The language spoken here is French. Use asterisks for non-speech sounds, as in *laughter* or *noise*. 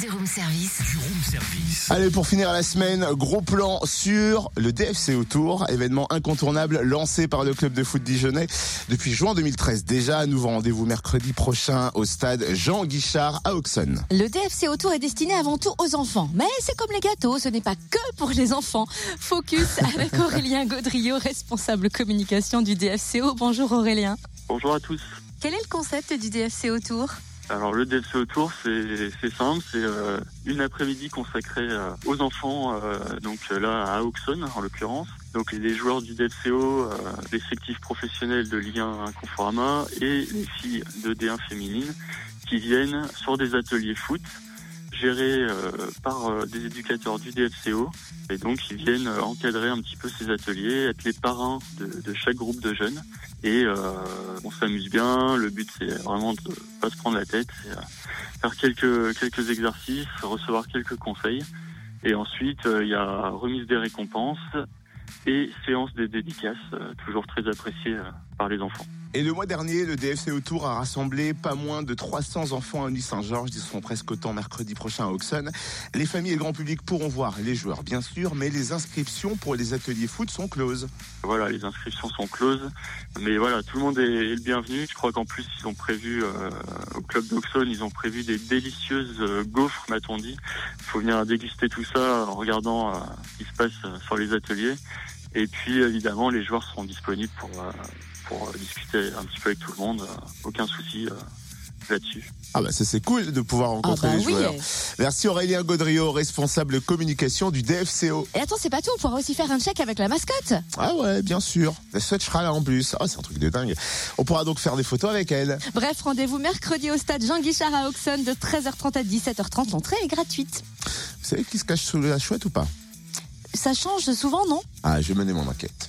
Du room service. Du room service. Allez, pour finir la semaine, gros plan sur le DFC Autour, événement incontournable lancé par le club de foot dijonnais depuis juin 2013. Déjà, nouveau rendez-vous mercredi prochain au stade Jean Guichard à Auxonne. Le DFC Autour est destiné avant tout aux enfants. Mais c'est comme les gâteaux, ce n'est pas que pour les enfants. Focus avec *laughs* Aurélien Gaudriot, responsable communication du DFCO. Bonjour Aurélien. Bonjour à tous. Quel est le concept du DFC Autour? Alors le DFC Autour, c'est simple, c'est euh, une après-midi consacrée euh, aux enfants, euh, donc euh, là à Auxonne en l'occurrence. Donc les joueurs du DFCO, euh, les sectifs professionnels de Ligue 1 Conforama et les filles de D1 féminines qui viennent sur des ateliers foot gérés euh, par des éducateurs du DFCO et donc ils viennent encadrer un petit peu ces ateliers, être les parrains de, de chaque groupe de jeunes et euh, on s'amuse bien. Le but c'est vraiment de pas se prendre la tête, euh, faire quelques quelques exercices, recevoir quelques conseils et ensuite euh, il y a remise des récompenses et séance des dédicaces, toujours très appréciées euh, par les enfants. Et le mois dernier, le DFC Autour a rassemblé pas moins de 300 enfants à Nuit-Saint-Georges. Ils seront presque autant mercredi prochain à Auxonne. Les familles et le grand public pourront voir les joueurs, bien sûr, mais les inscriptions pour les ateliers foot sont closes. Voilà, les inscriptions sont closes, mais voilà, tout le monde est, le bienvenu. Je crois qu'en plus ils ont prévu euh, au club d'Auxonne, ils ont prévu des délicieuses euh, gaufres, m'a-t-on dit. Il faut venir déguster tout ça en regardant euh, ce qui se passe sur les ateliers. Et puis évidemment, les joueurs seront disponibles pour pour discuter un petit peu avec tout le monde. euh, aucun souci euh, là-dessus. Ah bah ça c'est cool de pouvoir rencontrer Ah bah les oui. joueurs. Merci Aurélien Gaudriot, responsable communication du DFCO. Et attends, c'est pas tout, on pourra aussi faire un check avec la mascotte. Ah ouais, bien sûr. La sera là en plus. Ah, c'est un truc de dingue. On pourra donc faire des photos avec elle. Bref, rendez-vous mercredi au stade Jean Guichard à Auxonne de 13h30 à 17h30. L'entrée est gratuite. Vous savez qui se cache sous la chouette ou pas? Ça change souvent, non? Ah, je vais mener mon enquête.